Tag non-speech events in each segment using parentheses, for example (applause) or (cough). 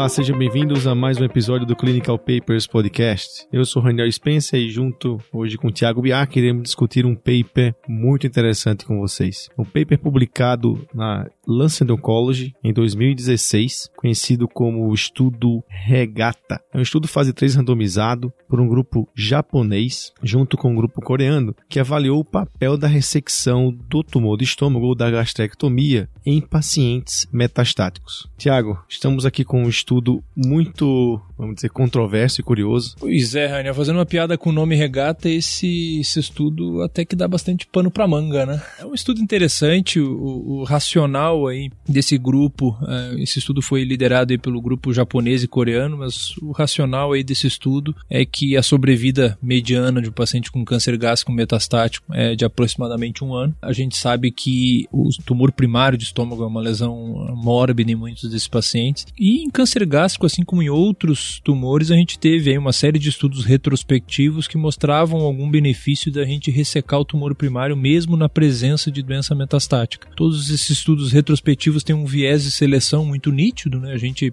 Olá, sejam bem-vindos a mais um episódio do Clinical Papers Podcast. Eu sou Raniel Spencer e junto hoje com o Thiago Biar queremos discutir um paper muito interessante com vocês. Um paper publicado na Lancet Oncology em 2016, conhecido como o estudo Regata. É um estudo fase 3 randomizado por um grupo japonês junto com um grupo coreano que avaliou o papel da ressecção do tumor de estômago ou da gastrectomia em pacientes metastáticos. Tiago, estamos aqui com um estudo muito, vamos dizer, controverso e curioso. Pois é, Rainer, fazendo uma piada com o nome regata, esse, esse estudo até que dá bastante pano para manga, né? É um estudo interessante, o, o racional aí desse grupo, é, esse estudo foi liderado aí pelo grupo japonês e coreano, mas o racional aí desse estudo é que a sobrevida mediana de um paciente com câncer gástrico metastático é de aproximadamente um ano. A gente sabe que o tumor primário de estômago é uma lesão mórbida em muitos desses pacientes. E em câncer gástrico, assim como em outros tumores, a gente teve aí uma série de estudos retrospectivos que mostravam algum benefício da gente ressecar o tumor primário mesmo na presença de doença metastática. Todos esses estudos retrospectivos têm um viés de seleção muito nítido, né? A gente,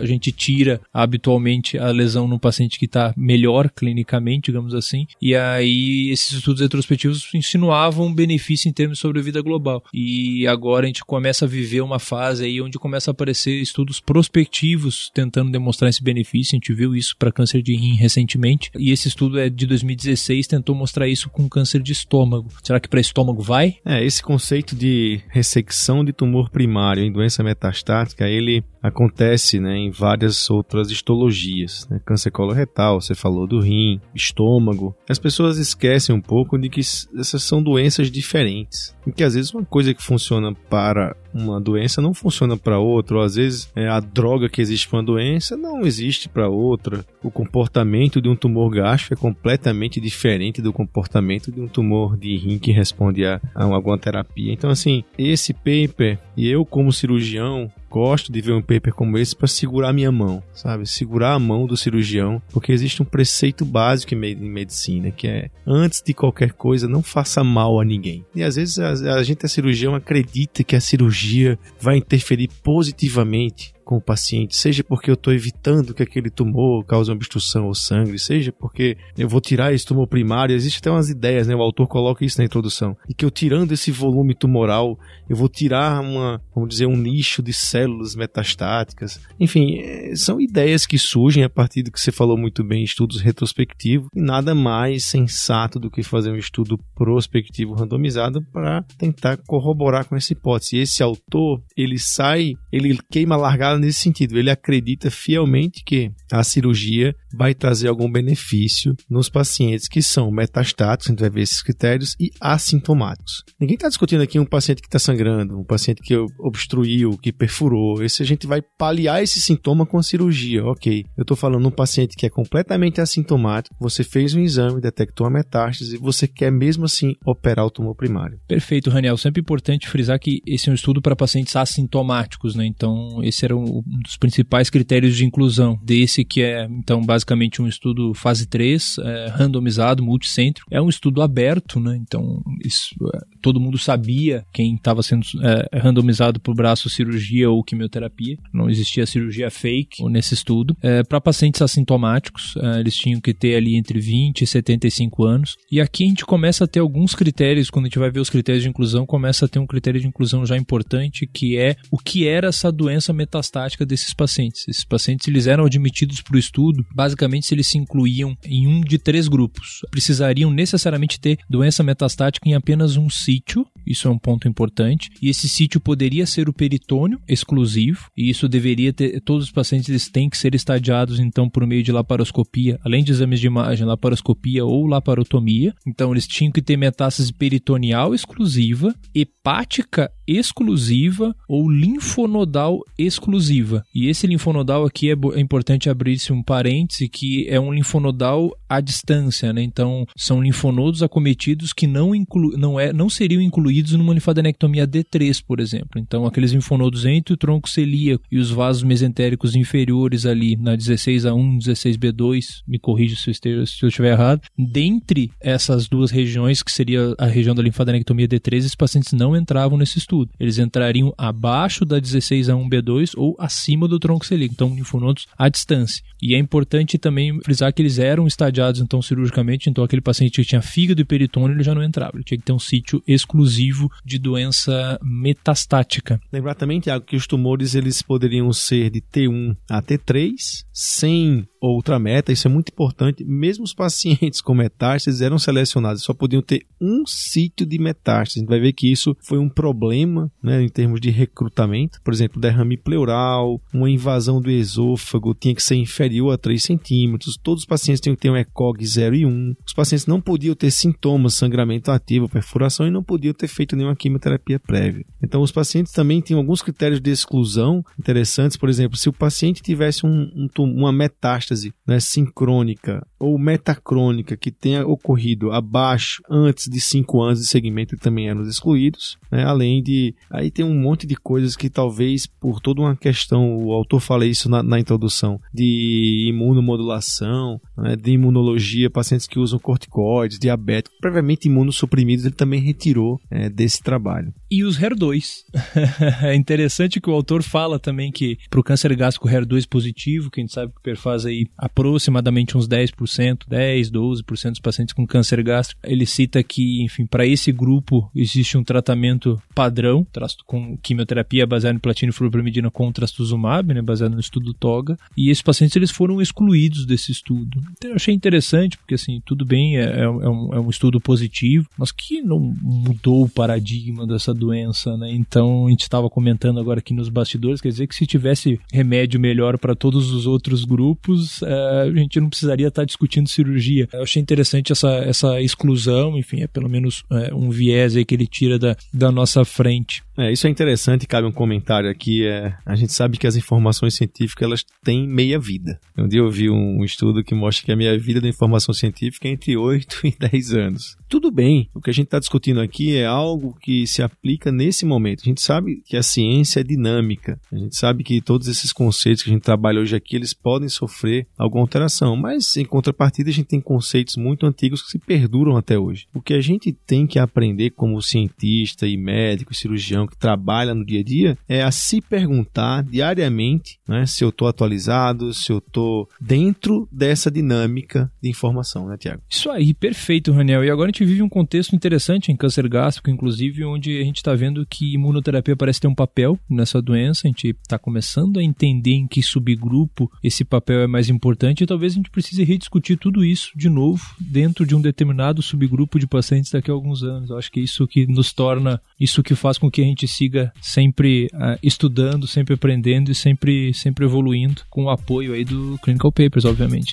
a gente tira habitualmente a lesão no paciente que está melhor clinicamente, digamos assim, e aí esses estudos retrospectivos insinuavam um benefício em termos de sobrevida global. E agora a gente começa a viver uma fase aí onde começa a aparecer estudos prospectivos tentando demonstrar esse benefício. A gente viu isso para câncer de rim recentemente. E esse estudo é de 2016, tentou mostrar isso com câncer de estômago. Será que para estômago vai? É, esse conceito de ressecção de tumor primário em doença metastática, ele acontece né, em várias outras histologias. Né? Câncer coloretal, você falou do rim, estômago. As pessoas esquecem um pouco de que essas são doenças diferentes. Que às vezes uma coisa que funciona para uma doença não funciona para outra, ou às vezes é, a droga que existe para uma doença não existe para outra. O comportamento de um tumor gástrico é completamente diferente do comportamento de um tumor de rim que responde a, a alguma terapia. Então, assim, esse paper, e eu como cirurgião, gosto de ver um paper como esse para segurar minha mão, sabe? Segurar a mão do cirurgião, porque existe um preceito básico em medicina, que é antes de qualquer coisa, não faça mal a ninguém. E às vezes a, a gente, a cirurgião, acredita que a cirurgia vai interferir positivamente com o paciente, seja porque eu estou evitando que aquele tumor cause uma obstrução ao sangue, seja porque eu vou tirar esse tumor primário. Existem até umas ideias, né? O autor coloca isso na introdução, e que eu tirando esse volume tumoral, eu vou tirar uma, vamos dizer, um nicho de células metastáticas. Enfim, é, são ideias que surgem a partir do que você falou muito bem, estudos retrospectivos, e nada mais sensato do que fazer um estudo prospectivo randomizado para tentar corroborar com essa hipótese. E esse autor, ele sai, ele queima a nesse sentido. Ele acredita fielmente que a cirurgia vai trazer algum benefício nos pacientes que são metastáticos, a gente vai ver esses critérios, e assintomáticos. Ninguém está discutindo aqui um paciente que está sangrando, um paciente que obstruiu, que perfurou. Esse a gente vai paliar esse sintoma com a cirurgia, ok. Eu estou falando um paciente que é completamente assintomático, você fez um exame, detectou a metástase e você quer mesmo assim operar o tumor primário. Perfeito, Raniel. Sempre importante frisar que esse é um estudo para pacientes assintomáticos, né? Então, esse era um um dos principais critérios de inclusão desse que é, então, basicamente um estudo fase 3, é, randomizado, multicêntrico. É um estudo aberto, né? Então, isso, é, todo mundo sabia quem estava sendo é, randomizado por braço cirurgia ou quimioterapia. Não existia cirurgia fake nesse estudo. É, Para pacientes assintomáticos, é, eles tinham que ter ali entre 20 e 75 anos. E aqui a gente começa a ter alguns critérios, quando a gente vai ver os critérios de inclusão, começa a ter um critério de inclusão já importante, que é o que era essa doença metastática metastática desses pacientes. Esses pacientes eles eram admitidos para o estudo, basicamente se eles se incluíam em um de três grupos. Precisariam necessariamente ter doença metastática em apenas um sítio, Picchu isso é um ponto importante, e esse sítio poderia ser o peritônio exclusivo, e isso deveria ter, todos os pacientes eles têm que ser estadiados então por meio de laparoscopia, além de exames de imagem, laparoscopia ou laparotomia. Então eles tinham que ter metástase peritoneal exclusiva, hepática exclusiva ou linfonodal exclusiva. E esse linfonodal aqui é, é importante abrir-se um parêntese que é um linfonodal à distância, né? Então são linfonodos acometidos que não, inclu não, é, não seriam incluídos excluídos numa linfadenectomia D3, por exemplo. Então, aqueles linfonodos entre o tronco celíaco e os vasos mesentéricos inferiores ali na 16A1, 16B2, me corrija se eu estiver errado, dentre essas duas regiões, que seria a região da linfadenectomia D3, esses pacientes não entravam nesse estudo. Eles entrariam abaixo da 16A1B2 ou acima do tronco celíaco, então linfonodos à distância. E é importante também frisar que eles eram estadiados então cirurgicamente, então aquele paciente que tinha fígado e peritônio ele já não entrava, ele tinha que ter um sítio exclusivo de doença metastática. Lembrar também, Tiago, que os tumores eles poderiam ser de T1 a T3, sem outra meta, isso é muito importante. Mesmo os pacientes com metástases eram selecionados, só podiam ter um sítio de metástase. A gente vai ver que isso foi um problema né, em termos de recrutamento. Por exemplo, derrame pleural, uma invasão do esôfago tinha que ser inferior a 3 centímetros. Todos os pacientes tinham que ter um ECOG 0 e 1. Os pacientes não podiam ter sintomas, sangramento ativo, perfuração e não podiam ter feito nenhuma quimioterapia prévia. Então, os pacientes também tinham alguns critérios de exclusão interessantes. Por exemplo, se o paciente tivesse um, um, uma metástase né, sincrônica ou metacrônica que tenha ocorrido abaixo, antes de 5 anos de segmento, também eram excluídos. Né, além de. Aí tem um monte de coisas que talvez, por toda uma questão, o autor fala isso na, na introdução, de imunomodulação, né, de imunologia, pacientes que usam corticoides, diabéticos, previamente imunossuprimidos, ele também retirou é, desse trabalho. E os HER2. (laughs) é interessante que o autor fala também que para o câncer gástrico HER2 positivo, que a gente sabe que perfaz aí aproximadamente uns 10%, 10, 12% dos pacientes com câncer gástrico, ele cita que, enfim, para esse grupo existe um tratamento padrão, com quimioterapia baseada em platina e fluoropyrimidina com trastuzumab, né, baseado no estudo TOGA, e esses pacientes eles foram excluídos desse estudo. Então eu achei interessante, porque assim, tudo bem, é, é, é, um, é um estudo positivo, mas que não mudou o paradigma dessa doença, né? Então a gente estava comentando agora aqui nos bastidores, quer dizer que se tivesse remédio melhor para todos os outros grupos, é, a gente não precisaria estar tá discutindo cirurgia. Eu achei interessante essa, essa exclusão, enfim, é pelo menos é, um viés aí que ele tira da, da nossa frente. É, isso é interessante, cabe um comentário aqui. É, a gente sabe que as informações científicas elas têm meia vida. Um dia eu vi um, um estudo que mostra que a meia vida da informação científica é entre 8 (laughs) e 10 anos. Tudo bem, o que a gente está discutindo aqui é algo que se aplica nesse momento. A gente sabe que a ciência é dinâmica, a gente sabe que todos esses conceitos que a gente trabalha hoje aqui, eles podem sofrer alguma alteração, mas em contrapartida a gente tem conceitos muito antigos que se perduram até hoje. O que a gente tem que aprender como cientista e médico, cirurgião que trabalha no dia a dia, é a se perguntar diariamente né, se eu estou atualizado, se eu estou dentro dessa dinâmica de informação, né, Tiago? Isso aí, perfeito, Raniel. E agora a gente vive um contexto interessante em câncer gástrico, inclusive, onde a gente está vendo que imunoterapia parece ter um papel nessa doença. A gente está começando a entender em que subgrupo esse papel é mais importante e talvez a gente precise rediscutir tudo isso de novo dentro de um determinado subgrupo de pacientes daqui a alguns anos. Eu acho que é isso que nos torna, isso que faz com que a gente gente siga sempre uh, estudando, sempre aprendendo e sempre, sempre evoluindo com o apoio aí do Clinical Papers, obviamente.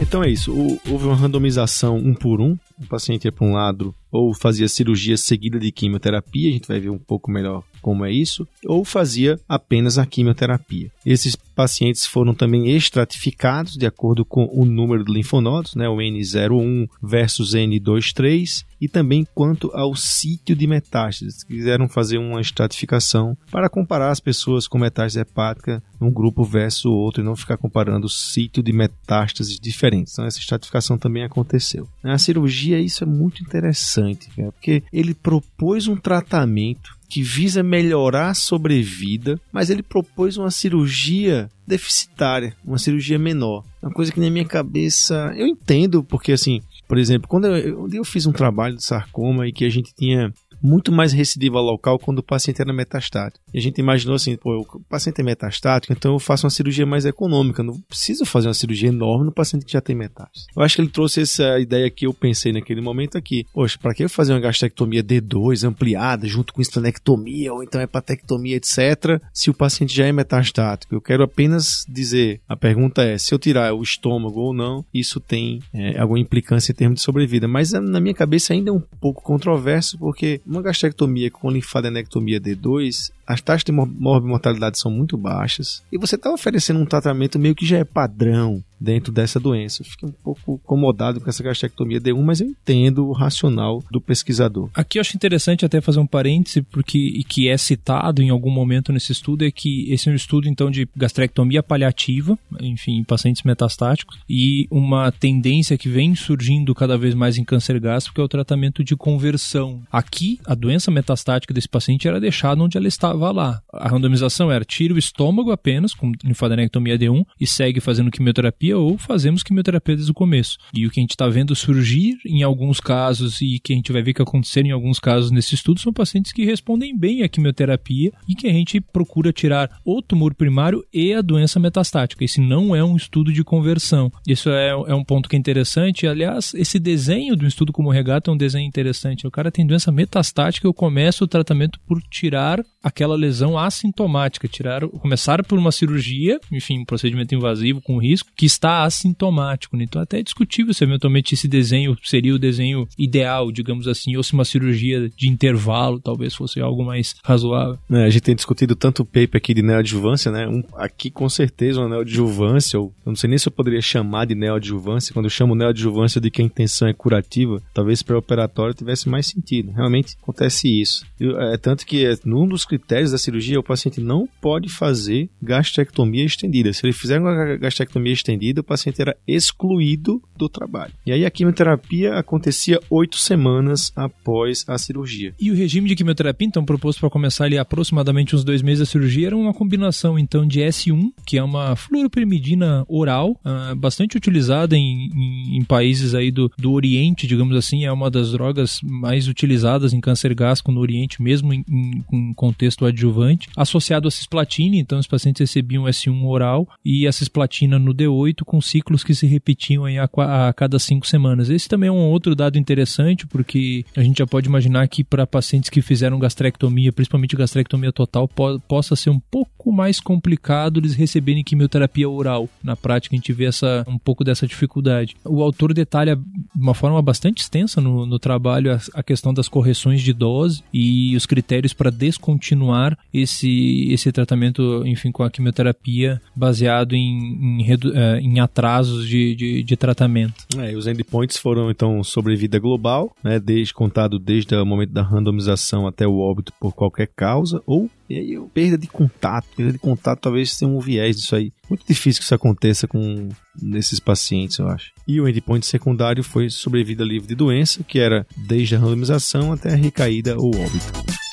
Então é isso. houve uma randomização um por um. O paciente ia para um lado ou fazia cirurgia seguida de quimioterapia, a gente vai ver um pouco melhor como é isso, ou fazia apenas a quimioterapia. Esses pacientes foram também estratificados de acordo com o número de linfonodos, né, o N01 versus N23, e também quanto ao sítio de metástases. Quiseram fazer uma estratificação para comparar as pessoas com metástase hepática num grupo versus outro e não ficar comparando sítio de metástases diferentes. Então essa estratificação também aconteceu. Na cirurgia isso é muito interessante, porque ele propôs um tratamento que visa melhorar a sobrevida, mas ele propôs uma cirurgia deficitária, uma cirurgia menor. Uma coisa que na minha cabeça eu entendo, porque assim, por exemplo, quando eu, eu fiz um trabalho de sarcoma e que a gente tinha muito mais recidiva local quando o paciente era metastático. E a gente imaginou assim, pô, o paciente é metastático, então eu faço uma cirurgia mais econômica, não preciso fazer uma cirurgia enorme no paciente que já tem metástase. Eu acho que ele trouxe essa ideia que eu pensei naquele momento aqui. Poxa, para que eu fazer uma gastrectomia D2 ampliada junto com esplenectomia ou então hepatectomia, etc, se o paciente já é metastático? Eu quero apenas dizer, a pergunta é, se eu tirar o estômago ou não, isso tem é, alguma implicância em termos de sobrevida. Mas na minha cabeça ainda é um pouco controverso, porque uma gastrectomia com linfadenectomia D2 as taxas de morbimortalidade são muito baixas e você está oferecendo um tratamento meio que já é padrão dentro dessa doença. Eu fiquei um pouco incomodado com essa gastrectomia D1, mas eu entendo o racional do pesquisador. Aqui eu acho interessante até fazer um parêntese, porque que é citado em algum momento nesse estudo, é que esse é um estudo então de gastrectomia paliativa, enfim, em pacientes metastáticos, e uma tendência que vem surgindo cada vez mais em câncer gástrico é o tratamento de conversão. Aqui, a doença metastática desse paciente era deixada onde ela estava lá. A randomização era tira o estômago apenas, com linfadenectomia D1, e segue fazendo quimioterapia ou fazemos quimioterapia desde o começo. E o que a gente está vendo surgir em alguns casos e que a gente vai ver que acontecer em alguns casos nesse estudo são pacientes que respondem bem à quimioterapia e que a gente procura tirar o tumor primário e a doença metastática. Esse não é um estudo de conversão. Isso é, é um ponto que é interessante. Aliás, esse desenho do estudo como regato é um desenho interessante. O cara tem doença metastática, eu começo o tratamento por tirar aquela lesão assintomática, tirar, começar por uma cirurgia, enfim, um procedimento invasivo com risco, que está assintomático. Né? Então, até é discutível se eventualmente esse desenho seria o desenho ideal, digamos assim, ou se uma cirurgia de intervalo talvez fosse algo mais razoável. É, a gente tem discutido tanto o paper aqui de neoadjuvância, né? Um, aqui com certeza uma neoadjuvância, ou eu não sei nem se eu poderia chamar de neoadjuvância, quando eu chamo neoadjuvância de que a intenção é curativa, talvez pré-operatório tivesse mais sentido. Realmente acontece isso. É tanto que é, num dos critérios da cirurgia, o paciente não pode fazer gastrectomia estendida. Se ele fizer uma gastrectomia estendida, o paciente era excluído do trabalho. E aí a quimioterapia acontecia oito semanas após a cirurgia. E o regime de quimioterapia, então, proposto para começar ali aproximadamente uns dois meses da cirurgia, era uma combinação, então, de S1, que é uma fluoroperimidina oral, uh, bastante utilizada em, em, em, países aí do, do Oriente, digamos assim, é uma das drogas mais utilizadas em câncer gástrico no Oriente, mesmo em, em, contexto adjuvante, associado a cisplatina, então os pacientes recebiam S1 oral e a cisplatina no D8 com ciclos que se repetiam a, a cada cinco semanas. Esse também é um outro dado interessante, porque a gente já pode imaginar que para pacientes que fizeram gastrectomia, principalmente gastrectomia total, po possa ser um pouco mais complicado eles receberem quimioterapia oral. Na prática, a gente vê essa, um pouco dessa dificuldade. O autor detalha de uma forma bastante extensa no, no trabalho a, a questão das correções de dose e os critérios para descontinuar continuar esse, esse tratamento, enfim, com a quimioterapia baseado em, em, eh, em atrasos de, de, de, tratamento. É, os endpoints foram, então, sobrevida global, né, desde, contado desde o momento da randomização até o óbito por qualquer causa, ou e aí, perda de contato. Perda de contato talvez tenha um viés disso aí. Muito difícil que isso aconteça com nesses pacientes, eu acho. E o endpoint secundário foi sobrevida livre de doença, que era desde a randomização até a recaída ou óbito.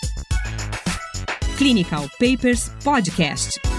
Clinical Papers Podcast.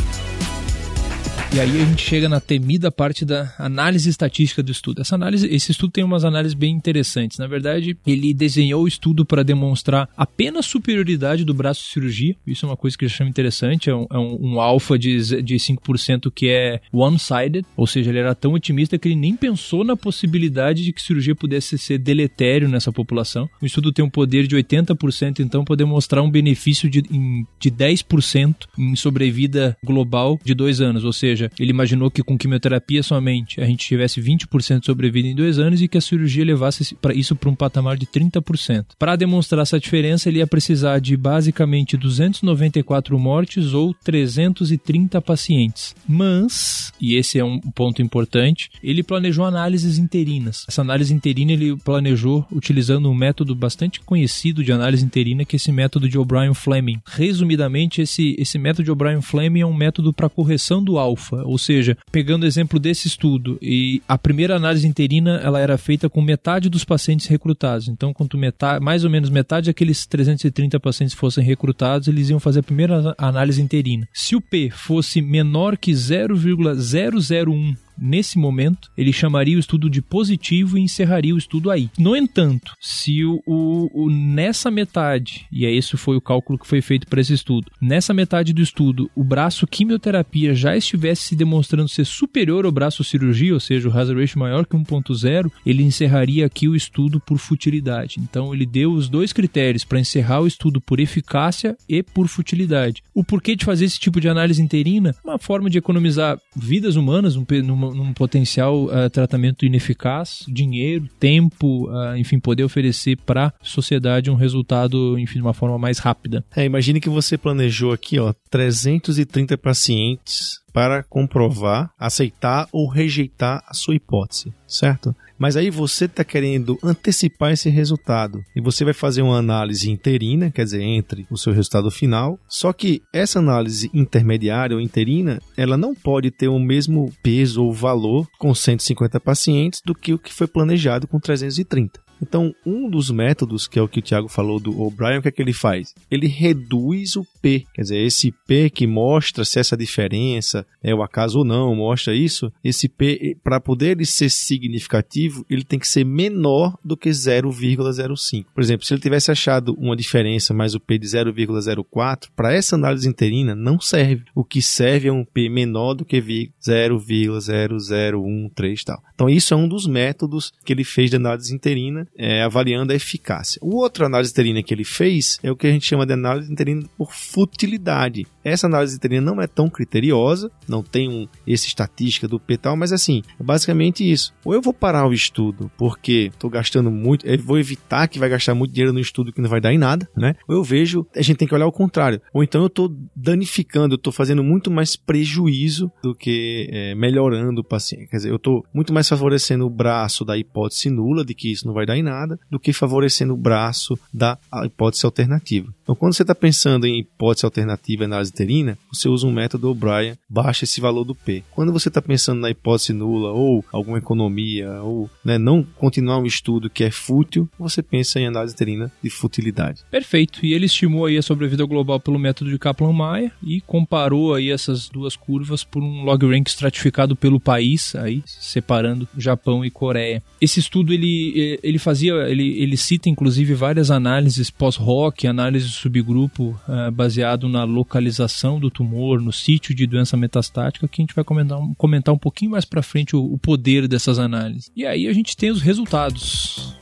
E aí a gente chega na temida parte da análise estatística do estudo. Essa análise, esse estudo tem umas análises bem interessantes. Na verdade, ele desenhou o estudo para demonstrar apenas superioridade do braço de cirurgia. Isso é uma coisa que eu chamo interessante. É um, é um, um alfa de, de 5% que é one-sided, ou seja, ele era tão otimista que ele nem pensou na possibilidade de que cirurgia pudesse ser deletério nessa população. O estudo tem um poder de 80%, então, para demonstrar um benefício de, de 10% em sobrevida global de dois anos, ou seja, seja, ele imaginou que com quimioterapia somente a gente tivesse 20% de sobrevida em dois anos e que a cirurgia levasse isso para um patamar de 30%. Para demonstrar essa diferença, ele ia precisar de basicamente 294 mortes ou 330 pacientes. Mas, e esse é um ponto importante, ele planejou análises interinas. Essa análise interina ele planejou utilizando um método bastante conhecido de análise interina, que é esse método de O'Brien-Fleming. Resumidamente, esse, esse método de O'Brien-Fleming é um método para correção do alfa alfa, ou seja, pegando o exemplo desse estudo, e a primeira análise interina ela era feita com metade dos pacientes recrutados. Então, quanto metade, mais ou menos metade daqueles 330 pacientes fossem recrutados, eles iam fazer a primeira análise interina. Se o P fosse menor que 0,001 nesse momento, ele chamaria o estudo de positivo e encerraria o estudo aí. No entanto, se o, o, o nessa metade, e é esse foi o cálculo que foi feito para esse estudo, nessa metade do estudo, o braço quimioterapia já estivesse se demonstrando ser superior ao braço cirurgia, ou seja, o hazard ratio maior que 1.0, ele encerraria aqui o estudo por futilidade. Então ele deu os dois critérios para encerrar o estudo por eficácia e por futilidade. O porquê de fazer esse tipo de análise interina? Uma forma de economizar vidas humanas, numa num, num potencial uh, tratamento ineficaz, dinheiro, tempo, uh, enfim, poder oferecer para a sociedade um resultado, enfim, de uma forma mais rápida. É, imagine que você planejou aqui, ó, 330 pacientes para comprovar, aceitar ou rejeitar a sua hipótese, certo? Mas aí você está querendo antecipar esse resultado e você vai fazer uma análise interina, quer dizer, entre o seu resultado final. Só que essa análise intermediária ou interina, ela não pode ter o mesmo peso ou valor com 150 pacientes do que o que foi planejado com 330. Então, um dos métodos, que é o que o Thiago falou do O'Brien, o que é que ele faz? Ele reduz o P, quer dizer, esse P que mostra se essa diferença é o acaso ou não, mostra isso. Esse P, para poder ele ser significativo, ele tem que ser menor do que 0,05. Por exemplo, se ele tivesse achado uma diferença mais o P de 0,04, para essa análise interina não serve. O que serve é um P menor do que 0,0013 tal. Então, isso é um dos métodos que ele fez de análise interina é, avaliando a eficácia. O outro análise interina que ele fez é o que a gente chama de análise interina por futilidade. Essa análise interina não é tão criteriosa, não tem um, esse estatística do P tal, mas assim, é basicamente isso. Ou eu vou parar o estudo porque estou gastando muito, vou evitar que vai gastar muito dinheiro no estudo que não vai dar em nada, né? Ou eu vejo, a gente tem que olhar o contrário. Ou então eu estou danificando, eu estou fazendo muito mais prejuízo do que é, melhorando o paciente. Quer dizer, eu estou muito mais favorecendo o braço da hipótese nula de que isso não vai dar em nada, do que favorecendo o braço da hipótese alternativa. Então, quando você está pensando em hipótese alternativa e análise interina, você usa um método O'Brien, baixa esse valor do P. Quando você está pensando na hipótese nula ou alguma economia, ou né, não continuar um estudo que é fútil, você pensa em análise interina de futilidade. Perfeito. E ele estimou aí a sobrevida global pelo método de Kaplan-Meier e comparou aí essas duas curvas por um log rank estratificado pelo país, aí separando Japão e Coreia. Esse estudo ele, ele fazia, ele, ele cita inclusive várias análises pós-hoc, análises subgrupo uh, baseado na localização do tumor, no sítio de doença metastática, que a gente vai comentar, comentar um pouquinho mais para frente o, o poder dessas análises. E aí a gente tem os resultados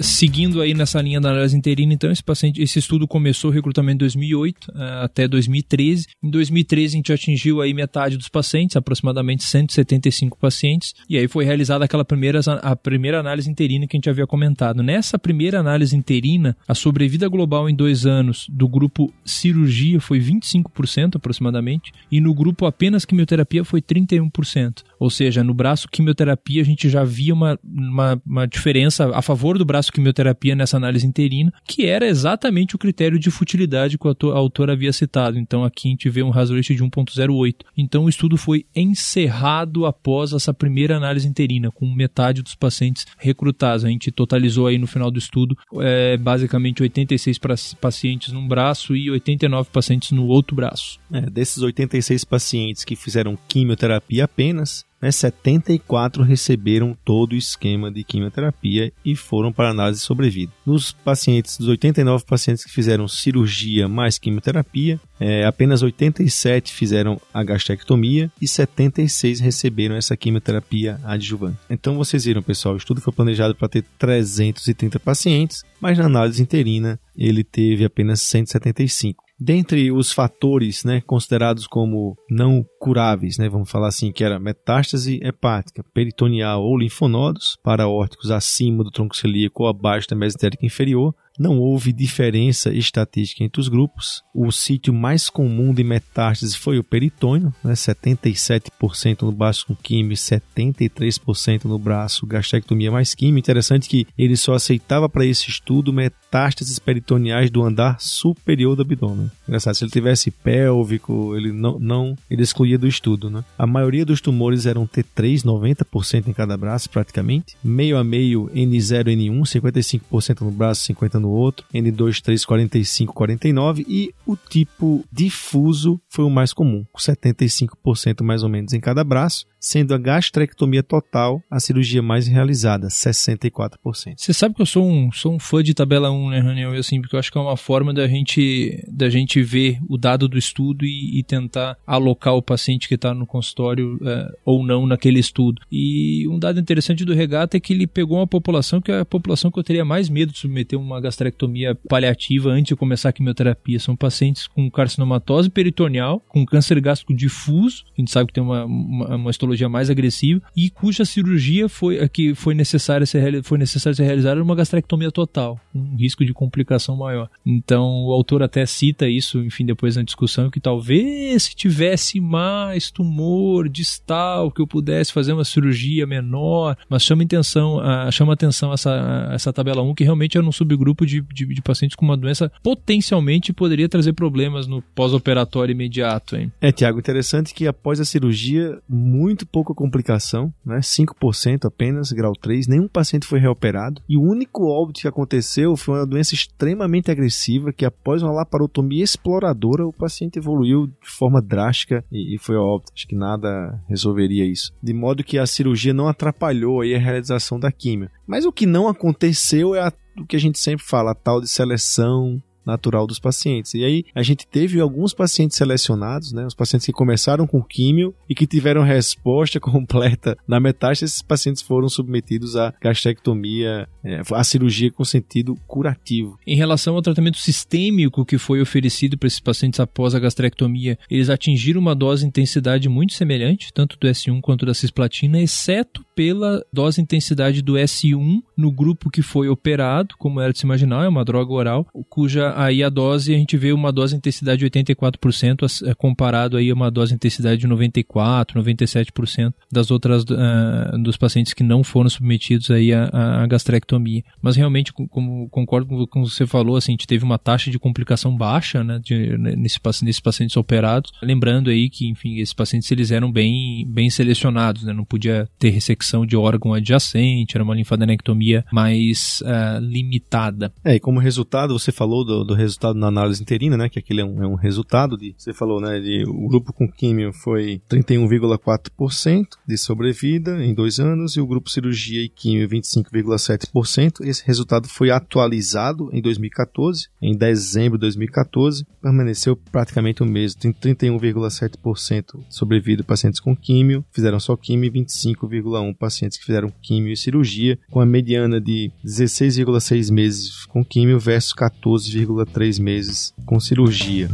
seguindo aí nessa linha da análise interina, então esse paciente, esse estudo começou o recrutamento em 2008 uh, eh, até 2013. Em 2013 a gente atingiu aí metade dos pacientes, aproximadamente 175 pacientes, e aí foi realizada aquela primeira a primeira análise interina que a gente havia comentado. Nessa primeira análise interina, a sobrevida global em dois anos do grupo cirurgia foi 25% aproximadamente, e no grupo apenas quimioterapia foi 31%. Ou seja, no braço quimioterapia a gente já via uma, uma, uma diferença a favor do braço quimioterapia nessa análise interina, que era exatamente o critério de futilidade que o autor havia citado. Então aqui a gente vê um hazard ratio de 1.08. Então o estudo foi encerrado após essa primeira análise interina, com metade dos pacientes recrutados. A gente totalizou aí no final do estudo é, basicamente 86 pacientes num braço e 89 pacientes no outro braço. É, desses 86 pacientes que fizeram quimioterapia apenas, né, 74 receberam todo o esquema de quimioterapia e foram para análise de sobrevida. Nos pacientes, dos 89 pacientes que fizeram cirurgia mais quimioterapia, é, apenas 87 fizeram a gastrectomia e 76 receberam essa quimioterapia adjuvante. Então vocês viram, pessoal, o estudo foi planejado para ter 330 pacientes, mas na análise interina ele teve apenas 175. Dentre os fatores né, considerados como não curáveis, né, vamos falar assim, que era metástase hepática, peritoneal ou linfonodos paraórticos acima do tronco celíaco ou abaixo da mesentérica inferior, não houve diferença estatística entre os grupos. O sítio mais comum de metástase foi o peritônio, né, 77% no braço com químio, 73% no braço gastrectomia mais químio. Interessante que ele só aceitava para esse estudo metástases peritoneais do andar superior do abdômen. Engraçado, se ele tivesse pélvico, ele não, não ele excluía do estudo. Né? A maioria dos tumores eram T3, 90% em cada braço praticamente, meio a meio N0, N1, 55% no braço, 50% no outro, N2, 3, 45, 49 e o tipo difuso foi o mais comum, com 75% mais ou menos em cada braço sendo a gastrectomia total a cirurgia mais realizada, 64%. Você sabe que eu sou um, sou um fã de tabela 1, né, Raniel? Assim, porque eu acho que é uma forma da gente, da gente ver o dado do estudo e, e tentar alocar o paciente que está no consultório é, ou não naquele estudo. E um dado interessante do Regata é que ele pegou uma população que é a população que eu teria mais medo de submeter uma gastrectomia paliativa antes de começar a quimioterapia. São pacientes com carcinomatose peritoneal, com câncer gástrico difuso, a gente sabe que tem uma, uma, uma histologia mais agressiva, e cuja cirurgia foi, que foi necessária ser, foi necessária ser realizada uma gastrectomia total, um risco de complicação maior. Então, o autor até cita isso, enfim, depois na discussão, que talvez se tivesse mais tumor distal, que eu pudesse fazer uma cirurgia menor, mas chama atenção, chama atenção essa, essa tabela 1, que realmente era um subgrupo de, de, de pacientes com uma doença potencialmente poderia trazer problemas no pós-operatório imediato. Hein? É, Tiago, interessante que após a cirurgia, muito pouca complicação, né? 5% apenas, grau 3, nenhum paciente foi reoperado. E o único óbito que aconteceu foi uma doença extremamente agressiva, que após uma laparotomia exploradora, o paciente evoluiu de forma drástica e, e foi óbito. Acho que nada resolveria isso. De modo que a cirurgia não atrapalhou aí a realização da químio. Mas o que não aconteceu é a, o que a gente sempre fala, a tal de seleção natural dos pacientes. E aí a gente teve alguns pacientes selecionados, né, os pacientes que começaram com químio e que tiveram resposta (laughs) completa na metástase, esses pacientes foram submetidos à gastrectomia, é, à cirurgia com sentido curativo. Em relação ao tratamento sistêmico que foi oferecido para esses pacientes após a gastrectomia, eles atingiram uma dose e intensidade muito semelhante, tanto do S1 quanto da cisplatina, exceto pela dose e intensidade do S1 no grupo que foi operado, como era de se imaginar, é uma droga oral, cuja aí a dose, a gente vê uma dose de intensidade de 84% é, comparado aí a uma dose de intensidade de 94%, 97% das outras uh, dos pacientes que não foram submetidos aí à, gastrectomia. Mas realmente, como concordo com o que você falou, assim, a gente teve uma taxa de complicação baixa, né, de, nesse, nesses pacientes operados. Lembrando aí que, enfim, esses pacientes eles eram bem, bem selecionados, né, não podia ter ressecção de órgão adjacente, era uma linfadenectomia mais uh, limitada. É, e como resultado, você falou do, do, resultado na análise interina, né? Que aquele é um, é um resultado de, você falou, né? De, o grupo com químio foi 31,4% de sobrevida em dois anos e o grupo cirurgia e químio 25,7%. Esse resultado foi atualizado em 2014, em dezembro de 2014, permaneceu praticamente o mesmo, tem 31,7% sobrevida pacientes com químio, fizeram só químio e 25,1 pacientes que fizeram químio e cirurgia, com a mediana de 16,6 meses com químio versus 14, 3 meses com cirurgia.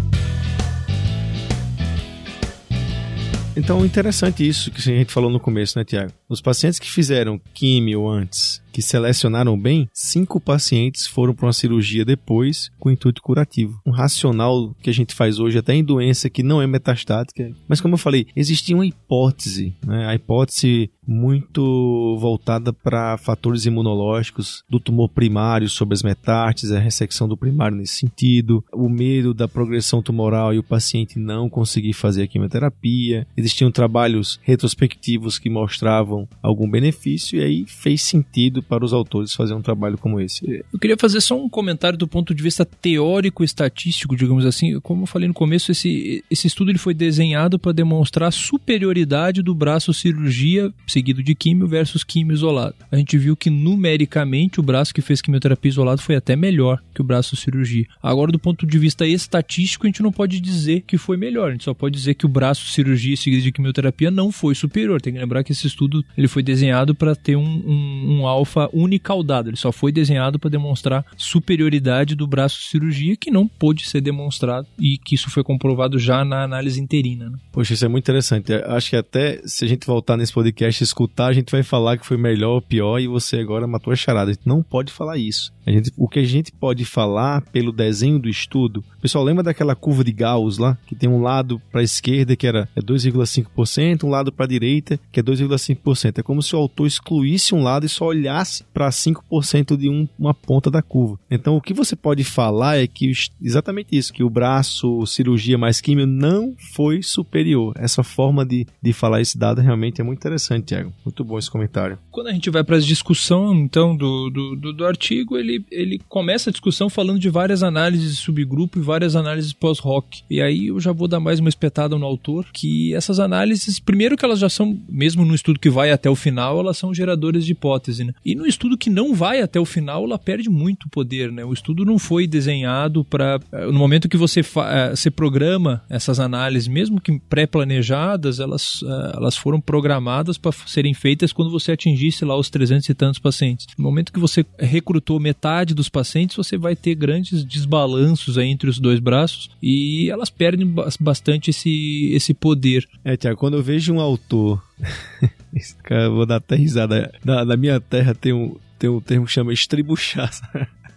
Então, interessante isso que a gente falou no começo, né, Tiago? Os pacientes que fizeram químio antes que selecionaram bem, cinco pacientes foram para uma cirurgia depois com intuito curativo. Um racional que a gente faz hoje até em doença que não é metastática. Mas como eu falei, existia uma hipótese, né? a hipótese muito voltada para fatores imunológicos do tumor primário sobre as metástases, a ressecção do primário nesse sentido, o medo da progressão tumoral e o paciente não conseguir fazer a quimioterapia. Existiam trabalhos retrospectivos que mostravam algum benefício e aí fez sentido para os autores fazer um trabalho como esse. Eu queria fazer só um comentário do ponto de vista teórico estatístico, digamos assim. Como eu falei no começo, esse, esse estudo ele foi desenhado para demonstrar a superioridade do braço cirurgia seguido de químio versus químio isolado. A gente viu que numericamente o braço que fez quimioterapia isolado foi até melhor que o braço cirurgia. Agora, do ponto de vista estatístico, a gente não pode dizer que foi melhor. A gente só pode dizer que o braço cirurgia seguido de quimioterapia não foi superior. Tem que lembrar que esse estudo ele foi desenhado para ter um, um, um alfa alfa unicaudado. Ele só foi desenhado para demonstrar superioridade do braço cirurgia que não pôde ser demonstrado e que isso foi comprovado já na análise interina. Né? Poxa, isso é muito interessante. Acho que até se a gente voltar nesse podcast e escutar, a gente vai falar que foi melhor ou pior e você agora matou a charada. A gente não pode falar isso. Gente, o que a gente pode falar pelo desenho do estudo, pessoal, lembra daquela curva de Gauss lá, que tem um lado para a esquerda que era 2,5%, um lado para a direita que é 2,5%. É como se o autor excluísse um lado e só olhasse voltasse para 5% de um, uma ponta da curva. Então, o que você pode falar é que exatamente isso, que o braço cirurgia mais químio não foi superior. Essa forma de, de falar esse dado realmente é muito interessante, Tiago. Muito bom esse comentário. Quando a gente vai para a discussão, então, do, do, do, do, artigo, ele, ele começa a discussão falando de várias análises de subgrupo e várias análises pós-rock. E aí eu já vou dar mais uma espetada no autor, que essas análises, primeiro que elas já são, mesmo no estudo que vai até o final, elas são geradoras de hipótese, né? E no estudo que não vai até o final, ela perde muito poder, né? O estudo não foi desenhado para eh, no momento que você eh, você programa essas análises, mesmo que pré-planejadas, elas eh, elas foram programadas para serem feitas quando você atingisse lá os 300 e tantos pacientes. No momento que você recrutou metade dos pacientes, você vai ter grandes desbalanços aí entre os dois braços e elas perdem bastante esse esse poder. É, Tiago, quando eu vejo um autor (laughs) Cara, vou dar até risada. Na, na, minha terra tem um, tem um termo que chama estribuchar.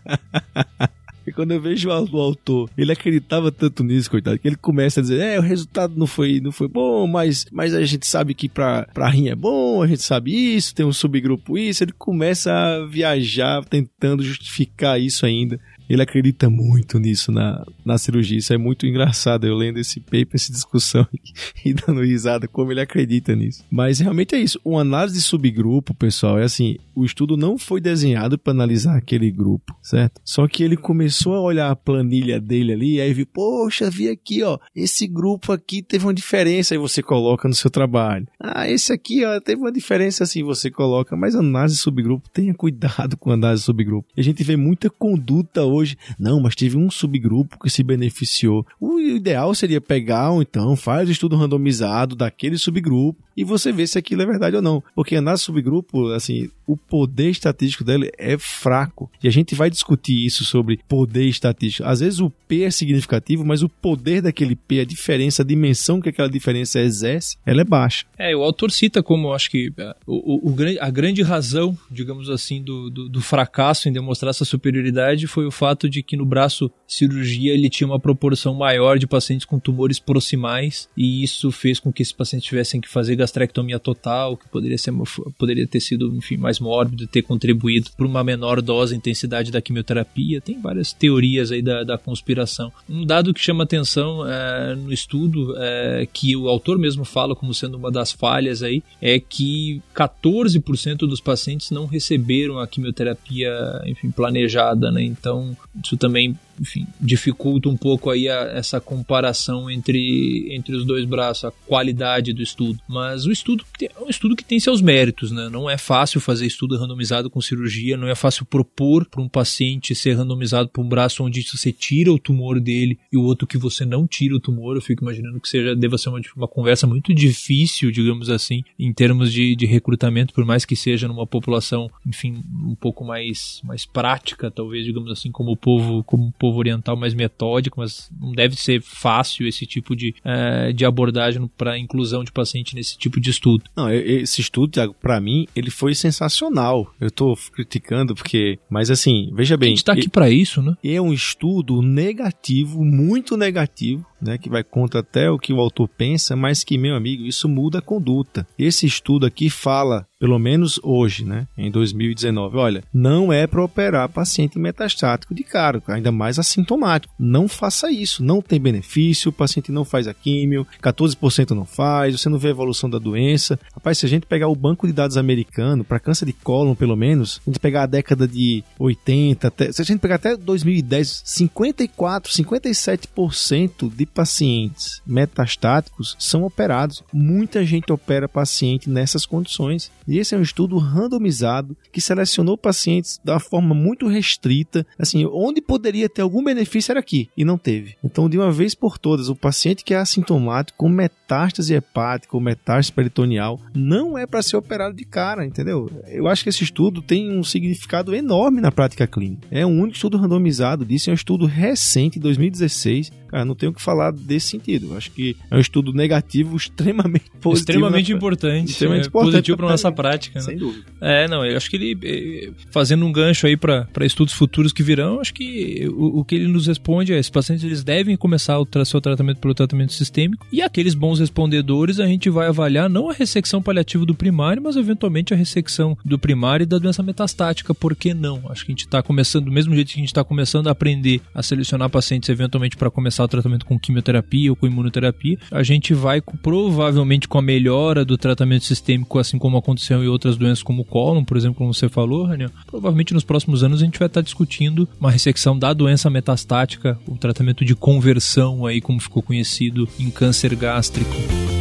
(laughs) E quando eu vejo o autor, ele acreditava tanto nisso, coitado, que ele começa a dizer: é, o resultado não foi, não foi bom, mas, mas a gente sabe que pra, pra rim é bom, a gente sabe isso, tem um subgrupo isso. Ele começa a viajar tentando justificar isso ainda ele acredita muito nisso na, na cirurgia. Isso é muito engraçado. Eu lendo esse paper, essa discussão (laughs) e, dando risada como ele acredita nisso. Mas realmente é isso. Uma análise de subgrupo, pessoal, é assim: o estudo não foi desenhado para analisar aquele grupo, certo? Só que ele começou a olhar a planilha dele ali e aí viu, poxa, vi aqui, ó, esse grupo aqui teve uma diferença, aí você coloca no seu trabalho. Ah, esse aqui, ó, teve uma diferença assim, você coloca. Mas análise de subgrupo, tenha cuidado com análise de subgrupo. A gente vê muita conduta hoje hoje. Não, mas teve um subgrupo que se beneficiou. O ideal seria pegar, ou então, faz o estudo randomizado daquele subgrupo e você vê se aquilo é verdade ou não. Porque na subgrupo, assim, o poder estatístico dele é fraco. E a gente vai discutir isso sobre poder estatístico. Às vezes o P é significativo, mas o poder daquele P, a diferença, a dimensão que aquela diferença exerce, ela é baixa. É, o autor cita como, acho que, é, o, o, a grande razão, digamos assim, do, do, do fracasso em demonstrar essa superioridade foi o fato de que no braço cirurgia ele tinha uma proporção maior de pacientes com tumores proximais e isso fez com que esses pacientes tivessem que fazer gastrectomia total, que poderia, ser, poderia ter sido, enfim, mais mórbido, ter contribuído por uma menor dose e intensidade da quimioterapia. Tem várias teorias aí da, da conspiração. Um dado que chama atenção é, no estudo, é, que o autor mesmo fala como sendo uma das falhas aí, é que 14% dos pacientes não receberam a quimioterapia, enfim, planejada, né? Então, isso também enfim, dificulta um pouco aí a, essa comparação entre, entre os dois braços, a qualidade do estudo. Mas o estudo é um estudo que tem seus méritos, né? Não é fácil fazer estudo randomizado com cirurgia, não é fácil propor para um paciente ser randomizado para um braço onde você tira o tumor dele e o outro que você não tira o tumor. Eu fico imaginando que seja deva ser uma, uma conversa muito difícil, digamos assim, em termos de, de recrutamento, por mais que seja numa população, enfim, um pouco mais, mais prática, talvez, digamos assim, como o povo, como povo oriental mais metódico, mas não deve ser fácil esse tipo de, é, de abordagem para inclusão de paciente nesse tipo de estudo. Não, esse estudo, Tiago, para mim, ele foi sensacional. Eu tô criticando porque, mas assim, veja bem. A gente tá aqui para isso, né? É um estudo negativo, muito negativo, né, que vai contra até o que o autor pensa, mas que, meu amigo, isso muda a conduta. Esse estudo aqui fala, pelo menos hoje, né, em 2019, olha, não é para operar paciente metastático de cara, ainda mais assintomático. Não faça isso, não tem benefício, o paciente não faz a químio, 14% não faz, você não vê a evolução da doença. Rapaz, se a gente pegar o banco de dados americano, para câncer de cólon, pelo menos, a gente pegar a década de 80, até, se a gente pegar até 2010, 54, 57% de pacientes metastáticos são operados. Muita gente opera paciente nessas condições. E esse é um estudo randomizado que selecionou pacientes da forma muito restrita. Assim, onde poderia ter algum benefício era aqui e não teve. Então, de uma vez por todas, o paciente que é assintomático com metástase hepática ou metástase peritoneal não é para ser operado de cara, entendeu? Eu acho que esse estudo tem um significado enorme na prática clínica. É um único estudo randomizado disso, é um estudo recente, 2016, cara, não tenho o que falar desse sentido. Acho que é um estudo negativo (laughs) extremamente positivo. Extremamente importante. Extremamente é, importante. Positivo para nossa prática. Né? Sem dúvida. É, não, eu acho que ele, eh, fazendo um gancho aí para estudos futuros que virão, acho que o, o, que ele nos responde é: esses pacientes eles devem começar o seu tratamento pelo tratamento sistêmico e aqueles bons respondedores a gente vai avaliar não a ressecção paliativa do primário, mas eventualmente a ressecção do primário e da doença metastática. Por que não? Acho que a gente está começando, do mesmo jeito que a gente está começando a aprender a selecionar pacientes eventualmente para começar o tratamento com quimioterapia ou com imunoterapia, a gente vai provavelmente com a melhora do tratamento sistêmico, assim como aconteceu em outras doenças como o cólon, por exemplo, como você falou, Raniel, provavelmente nos próximos anos a gente vai estar discutindo uma ressecção da doença metastática, o tratamento de conversão aí, como ficou conhecido em câncer gástrico.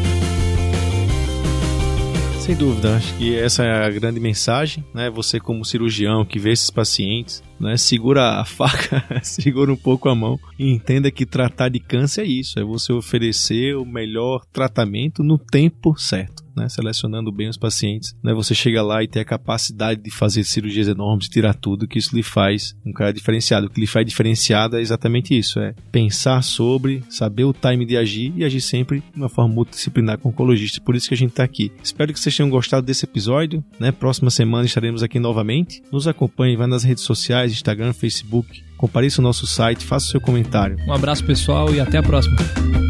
Sem dúvida, acho que essa é a grande mensagem, né? Você como cirurgião que vê esses pacientes, né? Segura a faca, (laughs) segura um pouco a mão e entenda que tratar de câncer é isso, é você oferecer o melhor tratamento no tempo certo né, selecionando bem os pacientes, né, você chega lá e tem a capacidade de fazer cirurgias enormes, tirar tudo, que isso lhe faz um cara diferenciado. O que lhe faz diferenciado é exatamente isso, é pensar sobre, saber o time de agir e agir sempre de uma forma multidisciplinar com o oncologista. Por isso que a gente está aqui. Espero que vocês tenham gostado desse episódio, né? Próxima semana estaremos aqui novamente. Nos acompanhe, vá nas redes sociais, Instagram, Facebook, compareça o nosso site, faça o seu comentário. Um abraço pessoal e até a próxima.